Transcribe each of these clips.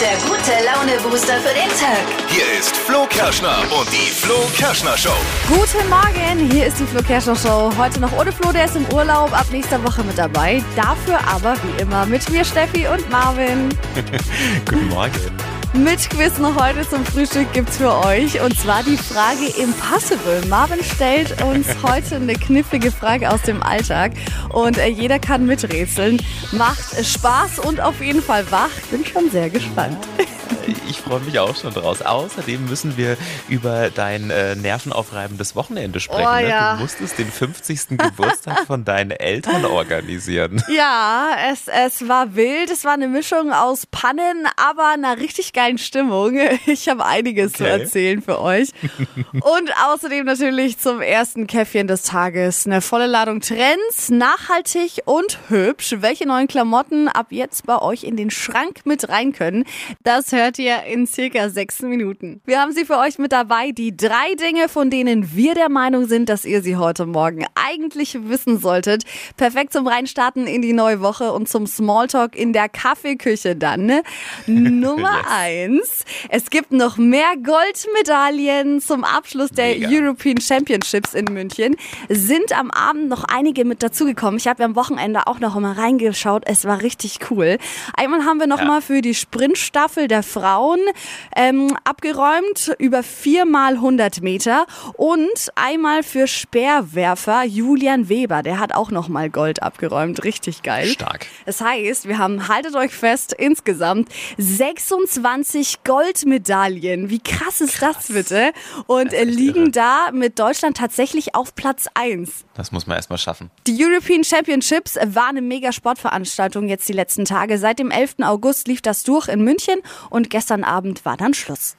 der gute Laune-Booster für den Tag. Hier ist Flo Kerschner und die Flo Kerschner Show. Guten Morgen, hier ist die Flo Kerschner Show. Heute noch ohne Flo, der ist im Urlaub, ab nächster Woche mit dabei. Dafür aber wie immer mit mir Steffi und Marvin. Guten Morgen. Mit Quiz noch heute zum Frühstück gibt's für euch und zwar die Frage Impossible. Marvin stellt uns heute eine knifflige Frage aus dem Alltag und äh, jeder kann miträtseln. Macht Spaß und auf jeden Fall wach. Bin schon sehr gespannt. Ich freue mich auch schon draus. Außerdem müssen wir über dein äh, nervenaufreibendes Wochenende sprechen. Oh, ne? ja. Du musstest den 50. Geburtstag von deinen Eltern organisieren. Ja, es, es war wild. Es war eine Mischung aus Pannen, aber einer richtig geilen Stimmung. Ich habe einiges zu Okay. erzählen für euch. Und außerdem natürlich zum ersten Käffchen des Tages. Eine volle Ladung Trends, nachhaltig und hübsch. Welche neuen Klamotten ab jetzt bei euch in den Schrank mit rein können, das hört ihr in circa sechs Minuten. Wir haben sie für euch mit dabei. Die drei Dinge, von denen wir der Meinung sind, dass ihr sie heute Morgen eigentlich wissen solltet. Perfekt zum Reinstarten in die neue Woche und zum Smalltalk in der Kaffeeküche dann. ne? Nummer Yes. eins. Es gibt noch mehr Goldmedaillen zum Abschluss der Mega. European Championships in München. Sind am Abend noch einige mit dazugekommen. Ich habe ja am Wochenende auch noch mal reingeschaut. Es war richtig cool. Einmal haben wir noch Ja. mal für die Sprintstaffel der Frauen ähm, abgeräumt über viermal 100 Meter und einmal für Speerwerfer Julian Weber. Der hat auch noch mal Gold abgeräumt. Richtig geil. Stark. Das heißt, wir haben, haltet euch fest, insgesamt 26 Goldmedaillen. Wie krass ist das bitte? Und äh, echt liegen irre. da mit Deutschland tatsächlich auf Platz 1. Das muss man erstmal schaffen. Die European Championships war eine mega Sportveranstaltung jetzt die letzten Tage. Seit dem 11. August lief das durch in München und gestern Abend war dann Schluss.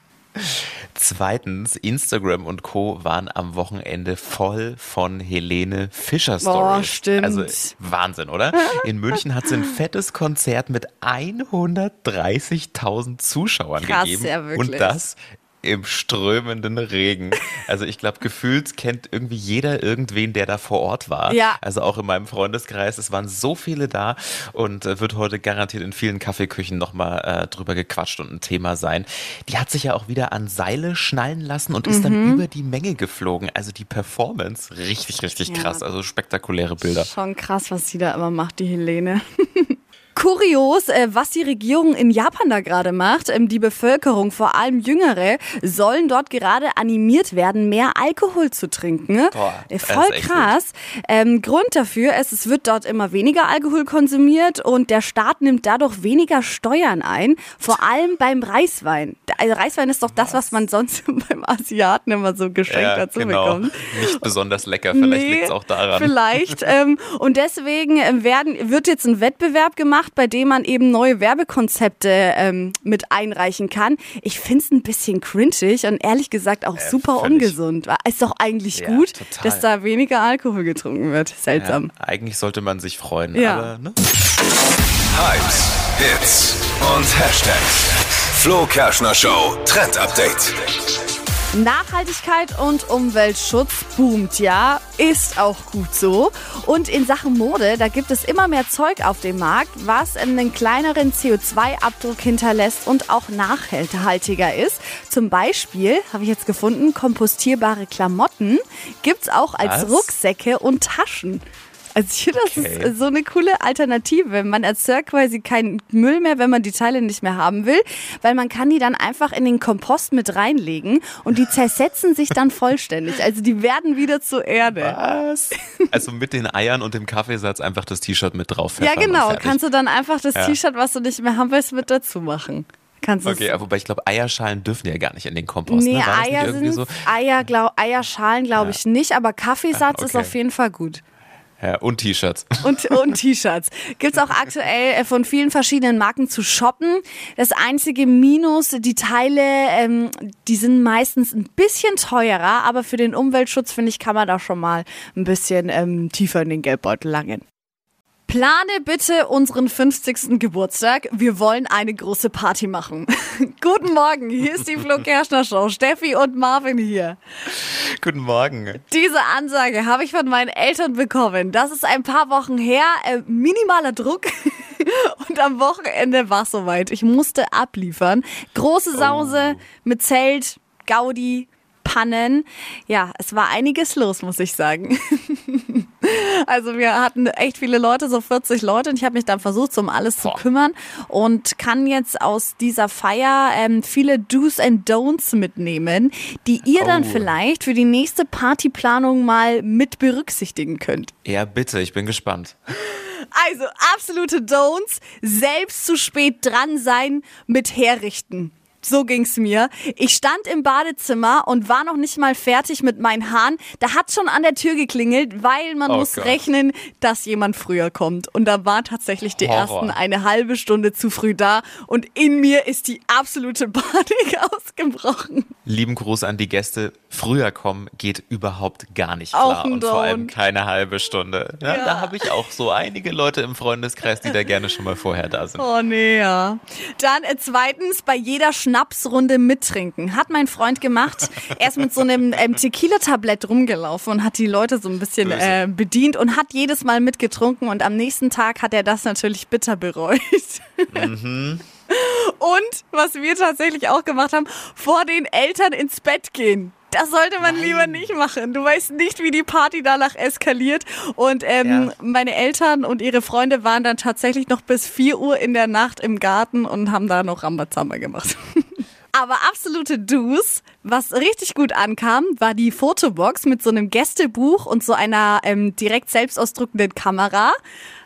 Zweitens, Instagram und Co. waren am Wochenende voll von Helene Fischer Stories. stimmt. Also Wahnsinn, oder? In München hat sie ein fettes Konzert mit 130.000 Zuschauern Krass, gegeben. ja, wirklich. Und das im strömenden Regen. Also ich glaube, gefühlt kennt irgendwie jeder irgendwen, der da vor Ort war. Ja. Also auch in meinem Freundeskreis. Es waren so viele da und äh, wird heute garantiert in vielen Kaffeeküchen nochmal äh, drüber gequatscht und ein Thema sein. Die hat sich ja auch wieder an Seile schnallen lassen und ist Mhm. dann über die Menge geflogen. Also die Performance, richtig, richtig Ja. krass. Also spektakuläre Bilder. Schon krass, was sie da immer macht, die Helene. Kurios, äh, was die Regierung in Japan da gerade macht. Ähm, die Bevölkerung, vor allem Jüngere, sollen dort gerade animiert werden, mehr Alkohol zu trinken. Boah, Äh, Voll krass. Ähm, Grund dafür ist, es wird dort immer weniger Alkohol konsumiert und der Staat nimmt dadurch weniger Steuern ein, vor allem beim Reiswein. Also Reiswein ist doch das, was man sonst beim Asiaten immer so geschenkt dazu bekommt. Nicht besonders lecker, vielleicht Nee, liegt es auch daran. Vielleicht. ähm, und deswegen ähm, werden, wird jetzt ein Wettbewerb gemacht, bei dem man eben neue Werbekonzepte ähm, mit einreichen kann. Ich finde es ein bisschen cringig und ehrlich gesagt auch super völlig. ungesund. Ist doch eigentlich Ja, gut, total. dass da weniger Alkohol getrunken wird. Ja, Seltsam. eigentlich sollte man sich freuen, Ja. aber ne? Hypes, Hits und Hashtags. Flo Kerschner Show Trend Update. Nachhaltigkeit und Umweltschutz boomt ja, ist auch gut so. Und in Sachen Mode, da gibt es immer mehr Zeug auf dem Markt, was einen kleineren CO2-Abdruck hinterlässt und auch nachhaltiger ist. Zum Beispiel, habe ich jetzt gefunden, kompostierbare Klamotten gibt's auch als Was? Rucksäcke und Taschen. Also ich finde, das Okay. ist so eine coole Alternative. Man erzeugt quasi keinen Müll mehr, wenn man die Teile nicht mehr haben will, weil man kann die dann einfach in den Kompost mit reinlegen und die zersetzen sich dann vollständig. Also die werden wieder zur Erde. Was? Also mit den Eiern und dem Kaffeesatz einfach das T-Shirt mit drauf Ja, genau. Kannst du dann einfach das Ja. T-Shirt, was du nicht mehr haben willst, mit dazu machen. Kannst Okay, wobei ich glaube, Eierschalen dürfen ja gar nicht in den Kompost. Nee, ne? Das nicht Eier sind, so? Eier, glaub, Eierschalen glaube ich nicht, aber Kaffeesatz Ah, ist okay. auf jeden Fall gut. Ja, und T-Shirts. Und, und T-Shirts. Gibt's auch aktuell äh, von vielen verschiedenen Marken zu shoppen. Das einzige Minus, die Teile, ähm, die sind meistens ein bisschen teurer, aber für den Umweltschutz, finde ich, kann man da schon mal ein bisschen ähm, tiefer in den Geldbeutel langen. Plane bitte unseren 50. Geburtstag. Wir wollen eine große Party machen. Guten Morgen, hier ist die Flo Kerschner Show. Steffi und Marvin hier. Guten Morgen. Diese Ansage habe ich von meinen Eltern bekommen. Das ist ein paar Wochen her. Äh, minimaler Druck. Und am Wochenende war es soweit. Ich musste abliefern. Große Sause mit Zelt, Gaudi, Pannen. Ja, es war einiges los, muss ich sagen. Also wir hatten echt viele Leute, so 40 Leute und ich habe mich dann versucht, so um alles zu Boah. kümmern und kann jetzt aus dieser Feier ähm, viele Do's and Don'ts mitnehmen, die ihr dann Oh. vielleicht für die nächste Partyplanung mal mit berücksichtigen könnt. Ja, bitte, ich bin gespannt. Also absolute Don'ts, selbst zu spät dran sein mit herrichten. So ging's mir. Ich stand im Badezimmer und war noch nicht mal fertig mit meinen Haaren. Da hat schon an der Tür geklingelt, weil man Oh muss Gott. rechnen, dass jemand früher kommt. Und da waren tatsächlich die Horror. ersten eine halbe Stunde zu früh da und in mir ist die absolute Panik ausgebrochen. Lieben Gruß an die Gäste. Früher kommen geht überhaupt gar nicht Auch klar. Und vor allem keine halbe Stunde. Ja, Ja. Da habe ich auch so einige Leute im Freundeskreis, die da gerne schon mal vorher da sind. Oh nee, ja. Dann äh, zweitens bei jeder Schnapsrunde mittrinken. Hat mein Freund gemacht. Er ist mit so einem ähm, Tequila-Tablett rumgelaufen und hat die Leute so ein bisschen äh, bedient und hat jedes Mal mitgetrunken und am nächsten Tag hat er das natürlich bitter bereut. Und was wir tatsächlich auch gemacht haben, vor den Eltern ins Bett gehen. Das sollte man lieber nicht machen. Du weißt nicht, wie die Party danach eskaliert. Und ähm, Ja. meine Eltern und ihre Freunde waren dann tatsächlich noch bis 4 Uhr in der Nacht im Garten und haben da noch Rambazamba gemacht. Aber absolute Do's. Was richtig gut ankam, war die Fotobox mit so einem Gästebuch und so einer ähm, direkt selbstausdrückenden Kamera,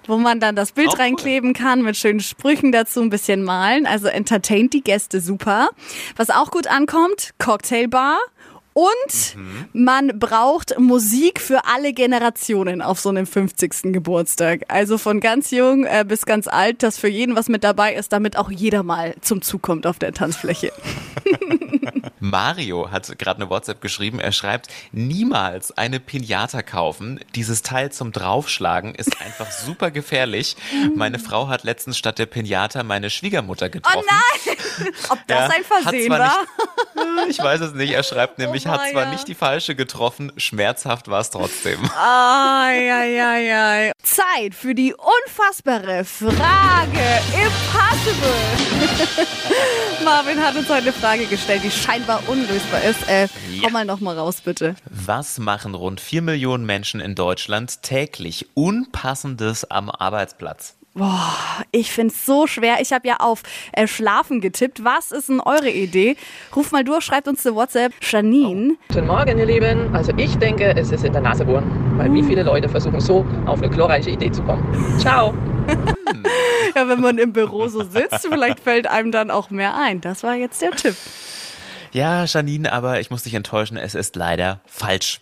wo man dann das Bild Auch cool. reinkleben kann mit schönen Sprüchen dazu, ein bisschen malen. Also entertaint die Gäste super. Was auch gut ankommt, Cocktailbar. Und man braucht Musik für alle Generationen auf so einem 50. Geburtstag. Also von ganz jung äh, bis ganz alt, dass für jeden was mit dabei ist, damit auch jeder mal zum Zug kommt auf der Tanzfläche. Mario hat gerade eine WhatsApp geschrieben. Er schreibt, niemals eine Pinata kaufen. Dieses Teil zum Draufschlagen ist einfach super gefährlich. Meine Frau hat letztens statt der Pinata meine Schwiegermutter Oh getroffen. nein! Ob das Ja, ein Versehen war? Ich weiß es nicht. Er schreibt nämlich, hat zwar nicht die falsche getroffen, schmerzhaft war es trotzdem. Ai, ai, ai, ai. Zeit für die unfassbare Frage Impossible. Marvin hat uns heute eine Frage gestellt, die scheinbar unlösbar ist. Äh, Ja. Hau mal noch mal raus, bitte. Was machen rund 4 Millionen Menschen in Deutschland täglich Unpassendes am Arbeitsplatz? Boah, ich find's so schwer. Ich habe ja auf äh, Schlafen getippt. Was ist denn eure Idee? Ruf mal durch, schreibt uns eine WhatsApp. Janine. Guten Morgen, ihr Lieben. Also ich denke, es ist in der Nase bohren. Weil wie viele Leute versuchen so auf eine glorreiche Idee zu kommen. Ciao. Ja, wenn man im Büro so sitzt, vielleicht fällt einem dann auch mehr ein. Das war jetzt der Tipp. Ja, Janine, aber ich muss dich enttäuschen, es ist leider falsch.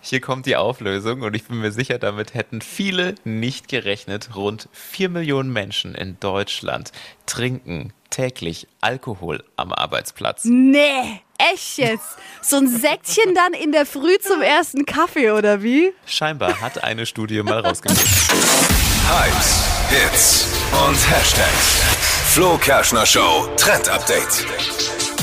Hier kommt die Auflösung und ich bin mir sicher, damit hätten viele nicht gerechnet. Rund 4 Millionen Menschen in Deutschland trinken täglich Alkohol am Arbeitsplatz. Nee, echt jetzt? So ein Säckchen dann in der Früh zum ersten Kaffee, oder wie? Scheinbar hat eine Studie mal rausgefunden. Hypes, Hits und Hashtags. Flo Kerschner Show Trend Update.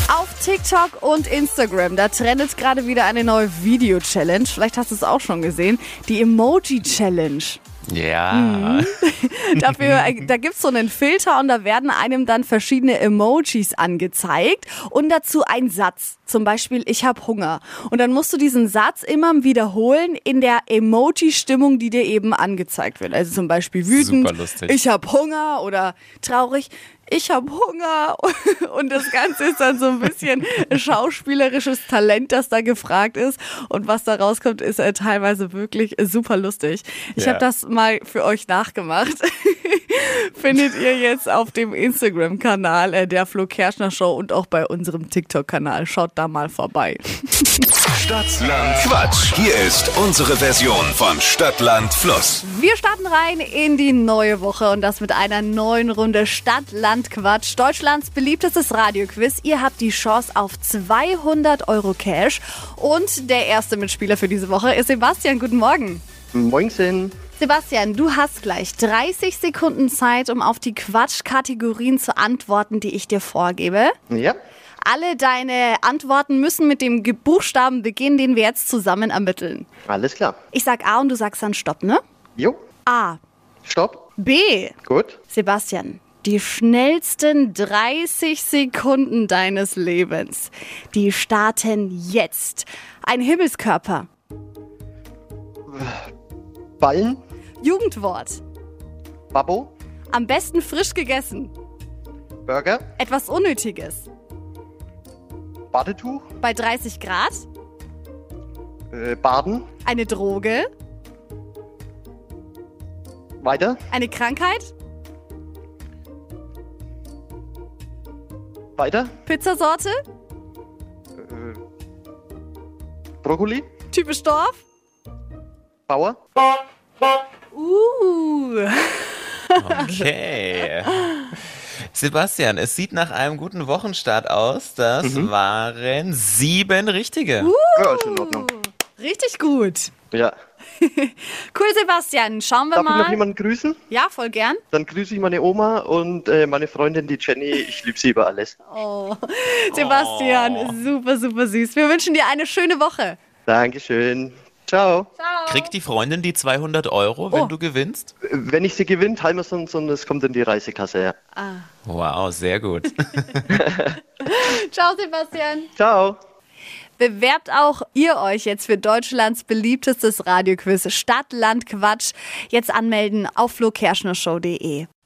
Auf TikTok und Instagram, da trendet gerade wieder eine neue Video-Challenge. Vielleicht hast du es auch schon gesehen. Die Emoji-Challenge. Ja, Dafür, äh, da gibt's so einen Filter und da werden einem dann verschiedene Emojis angezeigt und dazu ein Satz. Zum Beispiel, ich habe Hunger. Und dann musst du diesen Satz immer wiederholen in der Emoji-Stimmung, die dir eben angezeigt wird. Also zum Beispiel wütend, ich habe Hunger oder traurig, ich habe Hunger. Und das Ganze ist dann so ein bisschen schauspielerisches Talent, das da gefragt ist. Und was da rauskommt, ist äh, teilweise wirklich super lustig. Ich Ja. habe das mal für euch nachgemacht. Findet ihr jetzt auf dem Instagram-Kanal äh, der Flo Kerschner Show und auch bei unserem TikTok-Kanal. Schaut da mal vorbei. Stadtland Quatsch. Hier ist unsere Version von Stadtland Fluss. Wir starten rein in die neue Woche und das mit einer neuen Runde Stadt, Land, Quatsch. Deutschlands beliebtestes Radioquiz. Ihr habt die Chance auf 200 Euro Cash. Und der erste Mitspieler für diese Woche ist Sebastian. Guten Morgen. Moinsen. Sebastian, du hast gleich 30 Sekunden Zeit, um auf die Quatschkategorien zu antworten, die ich dir vorgebe. Ja, Alle deine Antworten müssen mit dem Buchstaben beginnen, den wir jetzt zusammen ermitteln. alles klar. Ich sag A und du sagst dann Stopp, ne? Jo, A, stopp. B. Gut. Sebastian, die schnellsten 30 Sekunden deines Lebens, die starten jetzt. Ein Himmelskörper. Ballen. Jugendwort. Babbo. Am besten frisch gegessen. Burger. Etwas Unnötiges. Badetuch. Bei 30 Grad. Äh, Baden. Eine Droge. Weiter. Eine Krankheit. Weiter. Pizzasorte. Äh, Brokkoli. Typisch Dorf. Bauer. Uh. Okay. Sebastian, es sieht nach einem guten Wochenstart aus. Das waren sieben richtige. Ja, ist in Ordnung. Richtig gut. Ja. Cool, Sebastian. Schauen wir Darf ich noch mal. jemanden grüßen? Ja, voll gern. Dann grüße ich meine Oma und äh, meine Freundin, die Jenny. Ich liebe sie über alles. Oh, Sebastian, super, super süß. Wir wünschen dir eine schöne Woche. Dankeschön. Ciao. Kriegt die Freundin die 200 Euro, wenn Oh. du gewinnst? Wenn ich sie gewinne, teilen wir es uns und es kommt in die Reisekasse. Ja. Wow, sehr gut. Ciao, Sebastian. Ciao. Bewerbt auch ihr euch jetzt für Deutschlands beliebtestes Radioquiz Stadt, Land, Quatsch. Jetzt anmelden auf flokerschnershow.de.